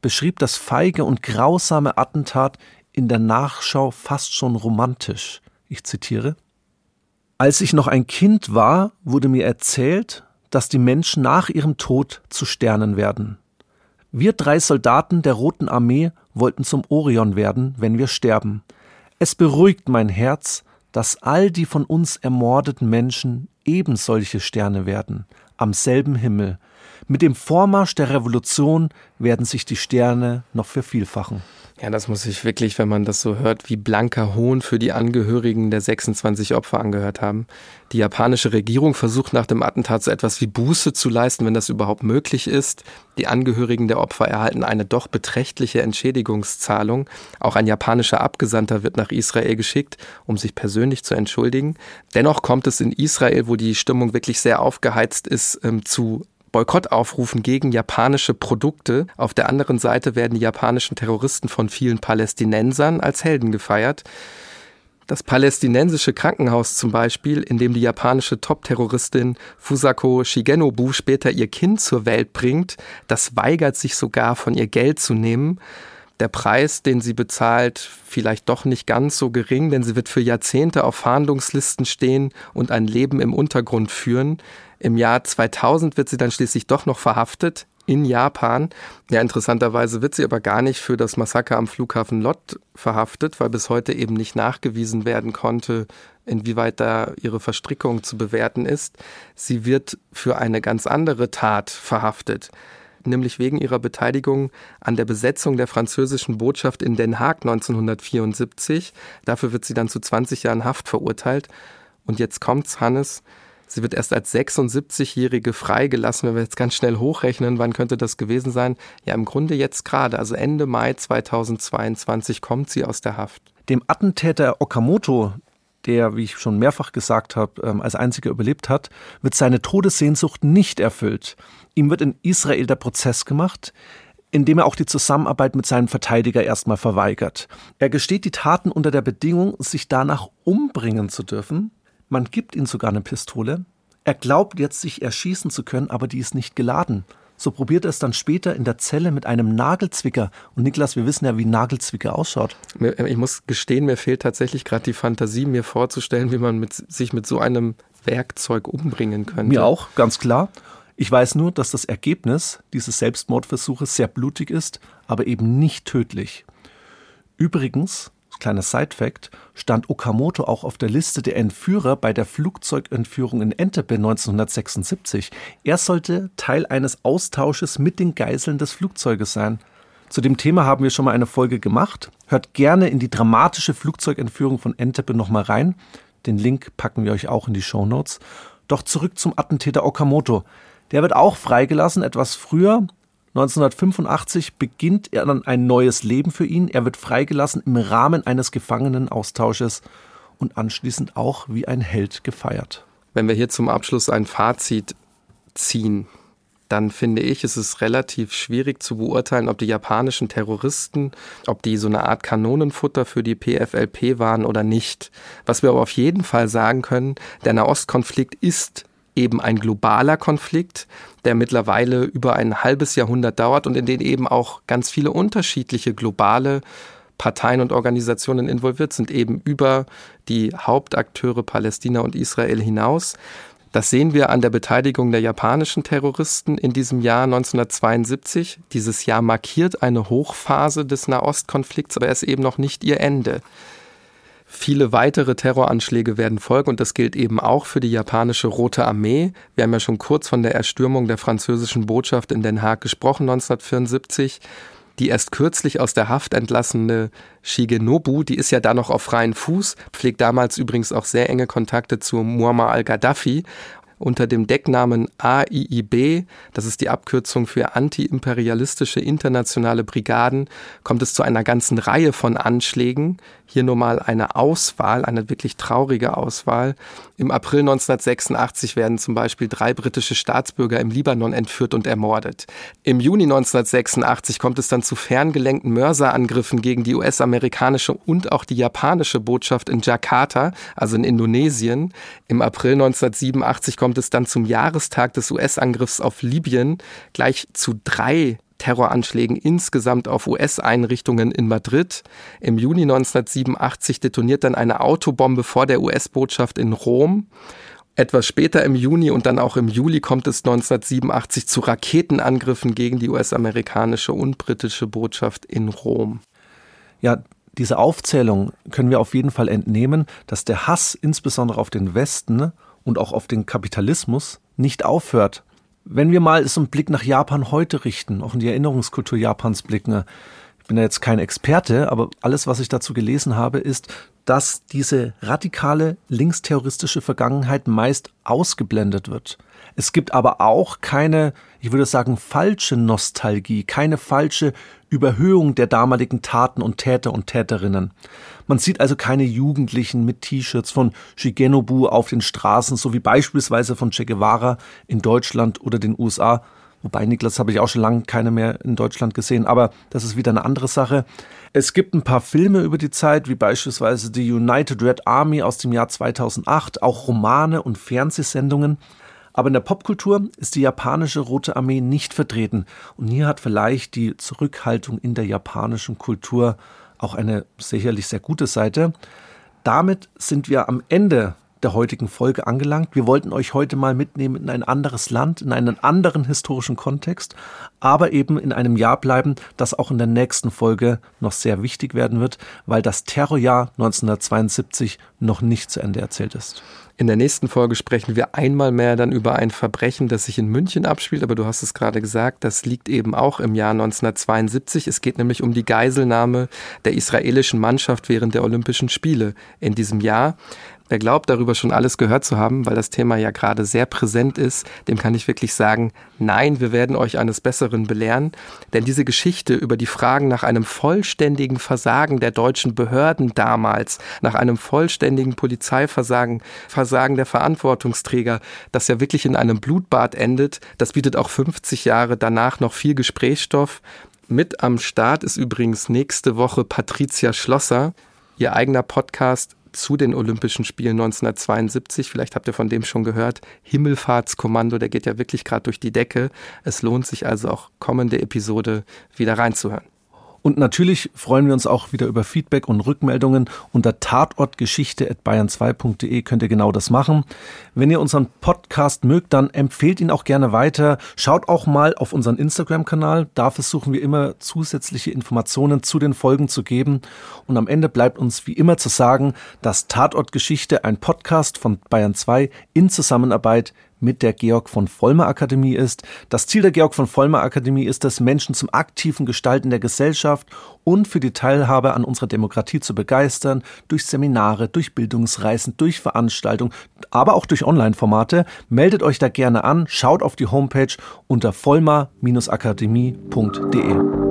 beschrieb das feige und grausame Attentat in der Nachschau fast schon romantisch. Ich zitiere Als ich noch ein Kind war, wurde mir erzählt, dass die Menschen nach ihrem Tod zu Sternen werden. Wir drei Soldaten der Roten Armee wollten zum Orion werden, wenn wir sterben. Es beruhigt mein Herz, dass all die von uns ermordeten Menschen eben solche Sterne werden, am selben Himmel. Mit dem Vormarsch der Revolution werden sich die Sterne noch vervielfachen. Ja, das muss ich wirklich, wenn man das so hört, wie blanker Hohn für die Angehörigen der 26 Opfer angehört haben. Die japanische Regierung versucht nach dem Attentat so etwas wie Buße zu leisten, wenn das überhaupt möglich ist. Die Angehörigen der Opfer erhalten eine doch beträchtliche Entschädigungszahlung. Auch ein japanischer Abgesandter wird nach Israel geschickt, um sich persönlich zu entschuldigen. Dennoch kommt es in Israel, wo die Stimmung wirklich sehr aufgeheizt ist, ähm, zu Boykottaufrufen gegen japanische Produkte. Auf der anderen Seite werden die japanischen Terroristen von vielen Palästinensern als Helden gefeiert. Das palästinensische Krankenhaus zum Beispiel, in dem die japanische Top-Terroristin Fusako Shigenobu später ihr Kind zur Welt bringt, das weigert sich sogar von ihr Geld zu nehmen. der Preis, den sie bezahlt, vielleicht doch nicht ganz so gering, denn sie wird für Jahrzehnte auf Fahndungslisten stehen und ein Leben im Untergrund führen. Im Jahr 2000 wird sie dann schließlich doch noch verhaftet in Japan. Ja, interessanterweise wird sie aber gar nicht für das Massaker am Flughafen Lott verhaftet, weil bis heute eben nicht nachgewiesen werden konnte, inwieweit da ihre Verstrickung zu bewerten ist. Sie wird für eine ganz andere Tat verhaftet nämlich wegen ihrer Beteiligung an der Besetzung der französischen Botschaft in Den Haag 1974. Dafür wird sie dann zu 20 Jahren Haft verurteilt. Und jetzt kommt's, Hannes. Sie wird erst als 76-Jährige freigelassen. Wenn wir jetzt ganz schnell hochrechnen, wann könnte das gewesen sein? Ja, im Grunde jetzt gerade, also Ende Mai 2022 kommt sie aus der Haft. Dem Attentäter Okamoto, der, wie ich schon mehrfach gesagt habe, ähm, als einziger überlebt hat, wird seine Todessehnsucht nicht erfüllt. Ihm wird in Israel der Prozess gemacht, indem er auch die Zusammenarbeit mit seinem Verteidiger erstmal verweigert. Er gesteht die Taten unter der Bedingung, sich danach umbringen zu dürfen, man gibt ihm sogar eine Pistole. Er glaubt jetzt, sich erschießen zu können, aber die ist nicht geladen. So probiert er es dann später in der Zelle mit einem Nagelzwicker. Und Niklas, wir wissen ja, wie Nagelzwicker ausschaut. Ich muss gestehen, mir fehlt tatsächlich gerade die Fantasie, mir vorzustellen, wie man mit, sich mit so einem Werkzeug umbringen könnte. Mir auch, ganz klar. Ich weiß nur, dass das Ergebnis dieses Selbstmordversuches sehr blutig ist, aber eben nicht tödlich. Übrigens kleiner Side-Fact, stand Okamoto auch auf der Liste der Entführer bei der Flugzeugentführung in Entebbe 1976. Er sollte Teil eines Austausches mit den Geiseln des Flugzeuges sein. Zu dem Thema haben wir schon mal eine Folge gemacht. Hört gerne in die dramatische Flugzeugentführung von Entebbe nochmal rein. Den Link packen wir euch auch in die Show Notes. Doch zurück zum Attentäter Okamoto. Der wird auch freigelassen, etwas früher, 1985 beginnt er dann ein neues Leben für ihn. Er wird freigelassen im Rahmen eines Gefangenenaustausches und anschließend auch wie ein Held gefeiert. Wenn wir hier zum Abschluss ein Fazit ziehen, dann finde ich, ist es relativ schwierig zu beurteilen, ob die japanischen Terroristen, ob die so eine Art Kanonenfutter für die PFLP waren oder nicht. Was wir aber auf jeden Fall sagen können, der Nahostkonflikt ist eben ein globaler Konflikt, der mittlerweile über ein halbes Jahrhundert dauert und in den eben auch ganz viele unterschiedliche globale Parteien und Organisationen involviert sind, eben über die Hauptakteure Palästina und Israel hinaus. Das sehen wir an der Beteiligung der japanischen Terroristen in diesem Jahr 1972. Dieses Jahr markiert eine Hochphase des Nahostkonflikts, aber er ist eben noch nicht ihr Ende. Viele weitere Terroranschläge werden folgen und das gilt eben auch für die japanische Rote Armee. Wir haben ja schon kurz von der Erstürmung der französischen Botschaft in Den Haag gesprochen 1974. Die erst kürzlich aus der Haft entlassene Shigenobu, die ist ja da noch auf freien Fuß, pflegt damals übrigens auch sehr enge Kontakte zu Muammar al-Gaddafi unter dem Decknamen AIIB, das ist die Abkürzung für antiimperialistische internationale Brigaden, kommt es zu einer ganzen Reihe von Anschlägen. Hier nur mal eine Auswahl, eine wirklich traurige Auswahl. Im April 1986 werden zum Beispiel drei britische Staatsbürger im Libanon entführt und ermordet. Im Juni 1986 kommt es dann zu ferngelenkten Mörserangriffen gegen die US-amerikanische und auch die japanische Botschaft in Jakarta, also in Indonesien. Im April 1987 kommt es dann zum Jahrestag des US-Angriffs auf Libyen gleich zu drei Terroranschlägen insgesamt auf US-Einrichtungen in Madrid. Im Juni 1987 detoniert dann eine Autobombe vor der US-Botschaft in Rom. Etwas später im Juni und dann auch im Juli kommt es 1987 zu Raketenangriffen gegen die US-amerikanische und britische Botschaft in Rom. Ja, diese Aufzählung können wir auf jeden Fall entnehmen, dass der Hass insbesondere auf den Westen und auch auf den Kapitalismus nicht aufhört. Wenn wir mal so einen Blick nach Japan heute richten, auch in die Erinnerungskultur Japans blicken, bin ja jetzt kein Experte, aber alles, was ich dazu gelesen habe, ist, dass diese radikale linksterroristische Vergangenheit meist ausgeblendet wird. Es gibt aber auch keine, ich würde sagen, falsche Nostalgie, keine falsche Überhöhung der damaligen Taten und Täter und Täterinnen. Man sieht also keine Jugendlichen mit T-Shirts von Shigenobu auf den Straßen, so wie beispielsweise von Che Guevara in Deutschland oder den USA. Wobei, Niklas, habe ich auch schon lange keine mehr in Deutschland gesehen, aber das ist wieder eine andere Sache. Es gibt ein paar Filme über die Zeit, wie beispielsweise die United Red Army aus dem Jahr 2008, auch Romane und Fernsehsendungen. Aber in der Popkultur ist die japanische Rote Armee nicht vertreten. Und hier hat vielleicht die Zurückhaltung in der japanischen Kultur auch eine sicherlich sehr gute Seite. Damit sind wir am Ende der heutigen Folge angelangt. Wir wollten euch heute mal mitnehmen in ein anderes Land, in einen anderen historischen Kontext, aber eben in einem Jahr bleiben, das auch in der nächsten Folge noch sehr wichtig werden wird, weil das Terrorjahr 1972 noch nicht zu Ende erzählt ist. In der nächsten Folge sprechen wir einmal mehr dann über ein Verbrechen, das sich in München abspielt, aber du hast es gerade gesagt, das liegt eben auch im Jahr 1972. Es geht nämlich um die Geiselnahme der israelischen Mannschaft während der Olympischen Spiele in diesem Jahr. Wer glaubt, darüber schon alles gehört zu haben, weil das Thema ja gerade sehr präsent ist, dem kann ich wirklich sagen, nein, wir werden euch eines Besseren belehren. Denn diese Geschichte über die Fragen nach einem vollständigen Versagen der deutschen Behörden damals, nach einem vollständigen Polizeiversagen, Versagen der Verantwortungsträger, das ja wirklich in einem Blutbad endet, das bietet auch 50 Jahre danach noch viel Gesprächsstoff. Mit am Start ist übrigens nächste Woche Patricia Schlosser. Ihr eigener Podcast zu den Olympischen Spielen 1972. Vielleicht habt ihr von dem schon gehört. Himmelfahrtskommando, der geht ja wirklich gerade durch die Decke. Es lohnt sich also auch kommende Episode wieder reinzuhören. Und natürlich freuen wir uns auch wieder über Feedback und Rückmeldungen. Unter tatortgeschichte.bayern2.de könnt ihr genau das machen. Wenn ihr unseren Podcast mögt, dann empfehlt ihn auch gerne weiter. Schaut auch mal auf unseren Instagram-Kanal. Da versuchen wir immer zusätzliche Informationen zu den Folgen zu geben. Und am Ende bleibt uns wie immer zu sagen, dass Tatortgeschichte ein Podcast von Bayern 2 in Zusammenarbeit mit der Georg von Vollmer Akademie ist. Das Ziel der Georg von Vollmer Akademie ist es, Menschen zum aktiven Gestalten der Gesellschaft und für die Teilhabe an unserer Demokratie zu begeistern, durch Seminare, durch Bildungsreisen, durch Veranstaltungen, aber auch durch Online-Formate. Meldet euch da gerne an, schaut auf die Homepage unter vollmer-akademie.de.